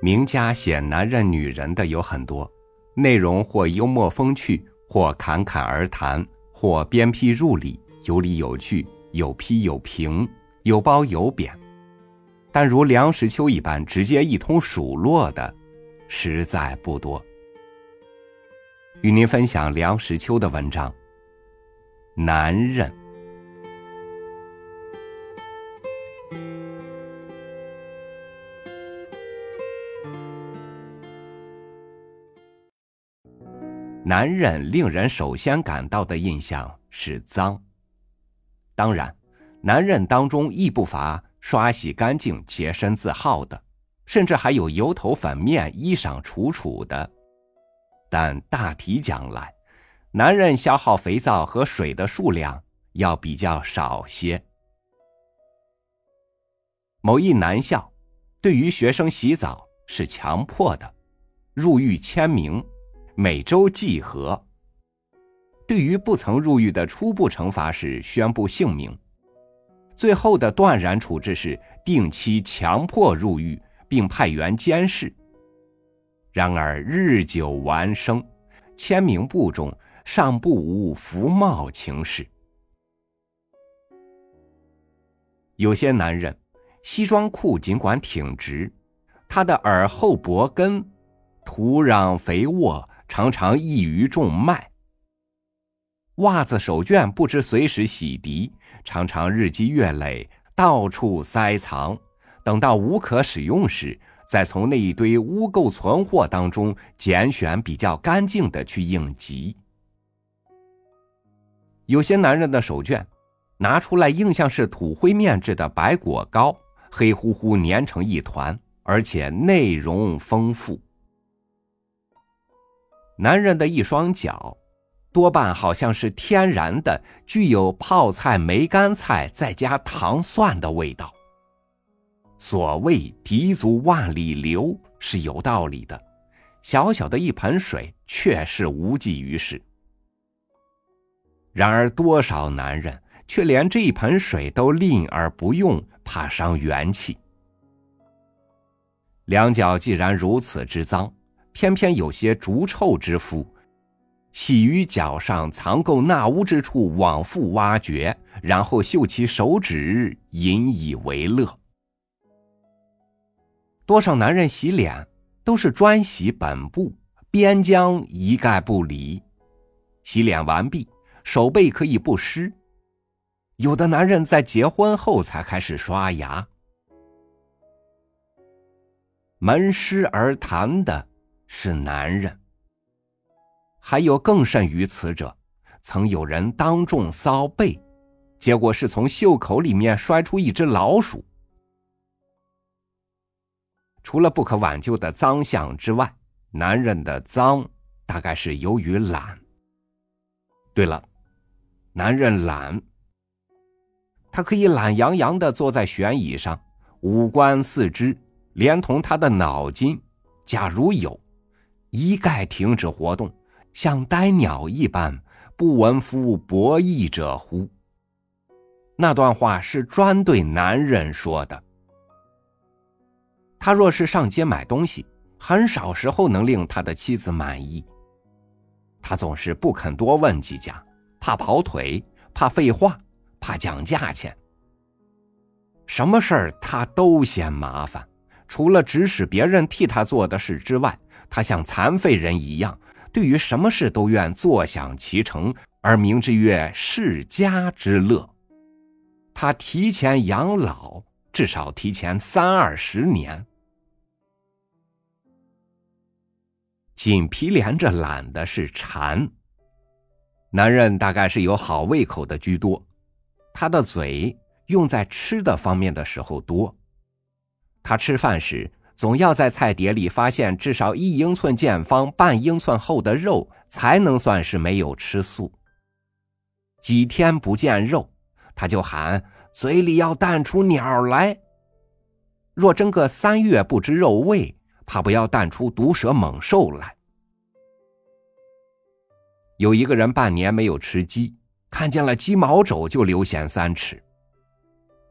名家写男人、女人的有很多，内容或幽默风趣，或侃侃而谈，或鞭辟入里，有理有据，有批有评，有褒有贬。但如梁实秋一般直接一通数落的，实在不多。与您分享梁实秋的文章《男人》。男人令人首先感到的印象是脏。当然，男人当中亦不乏刷洗干净、洁身自好的，甚至还有油头粉面、衣裳楚楚的。但大体讲来，男人消耗肥皂和水的数量要比较少些。某一男校，对于学生洗澡是强迫的，入狱签名。每周计核。对于不曾入狱的，初步惩罚是宣布姓名；最后的断然处置是定期强迫入狱，并派员监视。然而日久完生，签名簿中尚不无服贸情事。有些男人，西装裤尽管挺直，他的耳后脖根土壤肥沃。常常易于众脉。袜子手绢不知随时洗涤，常常日积月累，到处塞藏。等到无可使用时，再从那一堆污垢存货当中拣选比较干净的去应急。有些男人的手绢，拿出来硬像是土灰面制的白果糕，黑乎乎粘成一团，而且内容丰富。男人的一双脚，多半好像是天然的，具有泡菜、梅干菜再加糖蒜的味道。所谓“滴足万里流”是有道理的，小小的一盆水却是无济于事。然而，多少男人却连这一盆水都吝而不用，怕伤元气。两脚既然如此之脏。偏偏有些逐臭之夫，喜于脚上藏垢纳污之处往复挖掘，然后嗅其手指，引以为乐。多少男人洗脸都是专洗本部，边疆一概不理。洗脸完毕，手背可以不湿。有的男人在结婚后才开始刷牙。门湿而谈的。是男人，还有更甚于此者，曾有人当众骚背，结果是从袖口里面摔出一只老鼠。除了不可挽救的脏相之外，男人的脏大概是由于懒。对了，男人懒，他可以懒洋洋的坐在旋椅上，五官四肢连同他的脑筋，假如有。一概停止活动，像呆鸟一般，不闻夫博弈者乎？那段话是专对男人说的。他若是上街买东西，很少时候能令他的妻子满意。他总是不肯多问几家，怕跑腿，怕废话，怕讲价钱。什么事儿他都嫌麻烦，除了指使别人替他做的事之外。他像残废人一样，对于什么事都愿坐享其成，而名之曰世家之乐。他提前养老，至少提前三二十年。紧皮连着懒的是馋。男人大概是有好胃口的居多，他的嘴用在吃的方面的时候多。他吃饭时。总要在菜碟里发现至少一英寸见方、半英寸厚的肉，才能算是没有吃素。几天不见肉，他就喊嘴里要淡出鸟来。若真个三月不知肉味，怕不要淡出毒蛇猛兽来。有一个人半年没有吃鸡，看见了鸡毛肘就流涎三尺。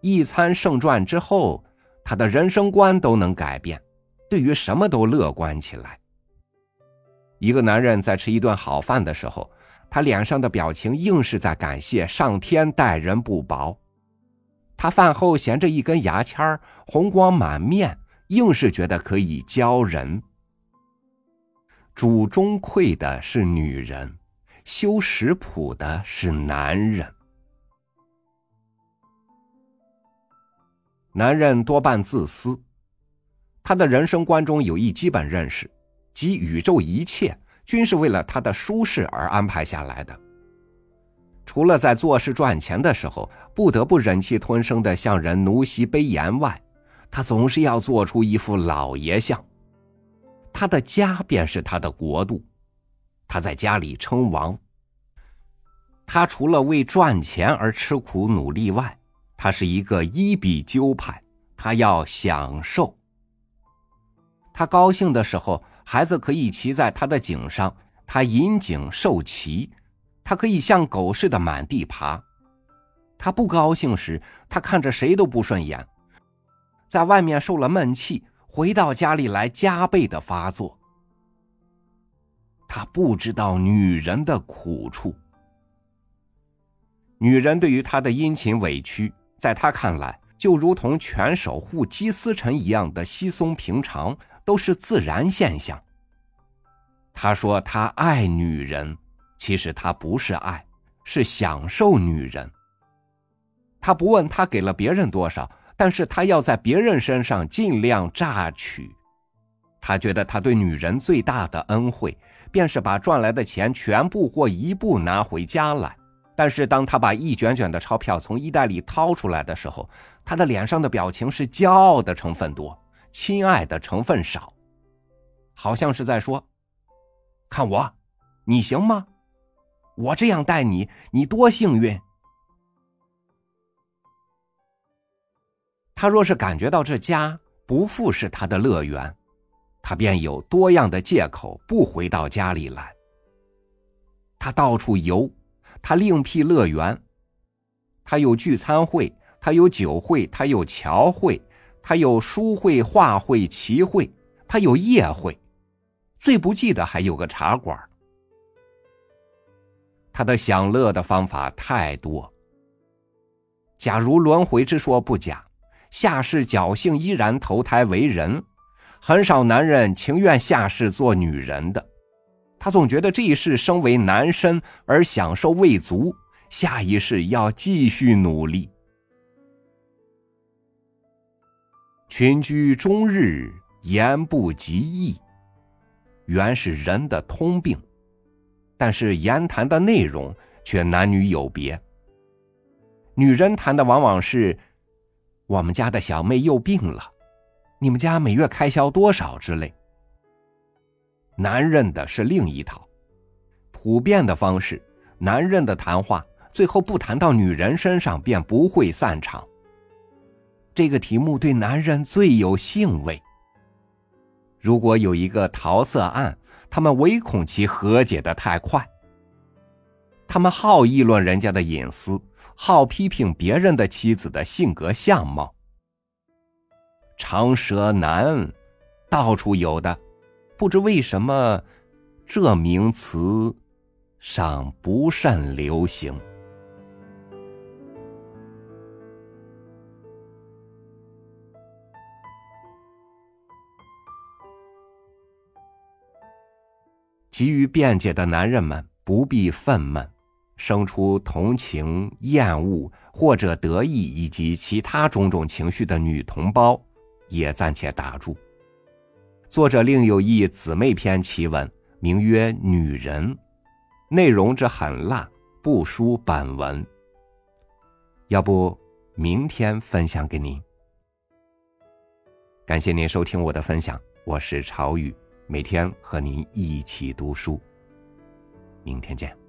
一餐胜传之后。他的人生观都能改变，对于什么都乐观起来。一个男人在吃一顿好饭的时候，他脸上的表情硬是在感谢上天待人不薄。他饭后衔着一根牙签红光满面，硬是觉得可以教人。主中馈的是女人，修食谱的是男人。男人多半自私，他的人生观中有一基本认识，即宇宙一切均是为了他的舒适而安排下来的。除了在做事赚钱的时候不得不忍气吞声的向人奴袭卑言外，他总是要做出一副老爷相。他的家便是他的国度，他在家里称王。他除了为赚钱而吃苦努力外，他是一个一比鸠派，他要享受。他高兴的时候，孩子可以骑在他的颈上，他引颈受骑；他可以像狗似的满地爬。他不高兴时，他看着谁都不顺眼，在外面受了闷气，回到家里来加倍的发作。他不知道女人的苦处，女人对于他的殷勤委屈。在他看来，就如同犬守护鸡司晨一样的稀松平常，都是自然现象。他说他爱女人，其实他不是爱，是享受女人。他不问他给了别人多少，但是他要在别人身上尽量榨取。他觉得他对女人最大的恩惠，便是把赚来的钱全部或一部拿回家来。但是，当他把一卷卷的钞票从衣袋里掏出来的时候，他的脸上的表情是骄傲的成分多，亲爱的成分少，好像是在说：“看我，你行吗？我这样待你，你多幸运。”他若是感觉到这家不复是他的乐园，他便有多样的借口不回到家里来。他到处游。他另辟乐园，他有聚餐会，他有酒会，他有桥会，他有书会、画会、棋会，他有夜会，最不济的还有个茶馆。他的享乐的方法太多。假如轮回之说不假，下世侥幸依然投胎为人，很少男人情愿下世做女人的。他总觉得这一世生为男身而享受未足，下一世要继续努力。群居终日，言不及义，原是人的通病，但是言谈的内容却男女有别。女人谈的往往是：“我们家的小妹又病了，你们家每月开销多少？”之类。男人的是另一套，普遍的方式，男人的谈话最后不谈到女人身上便不会散场。这个题目对男人最有兴味。如果有一个桃色案，他们唯恐其和解的太快。他们好议论人家的隐私，好批评别人的妻子的性格相貌。长舌男，到处有的。不知为什么，这名词尚不甚流行。急于辩解的男人们不必愤懑，生出同情、厌恶或者得意以及其他种种情绪的女同胞，也暂且打住。作者另有一姊妹篇奇文，名曰《女人》，内容之狠辣，不输本文。要不明天分享给您。感谢您收听我的分享，我是朝雨，每天和您一起读书。明天见。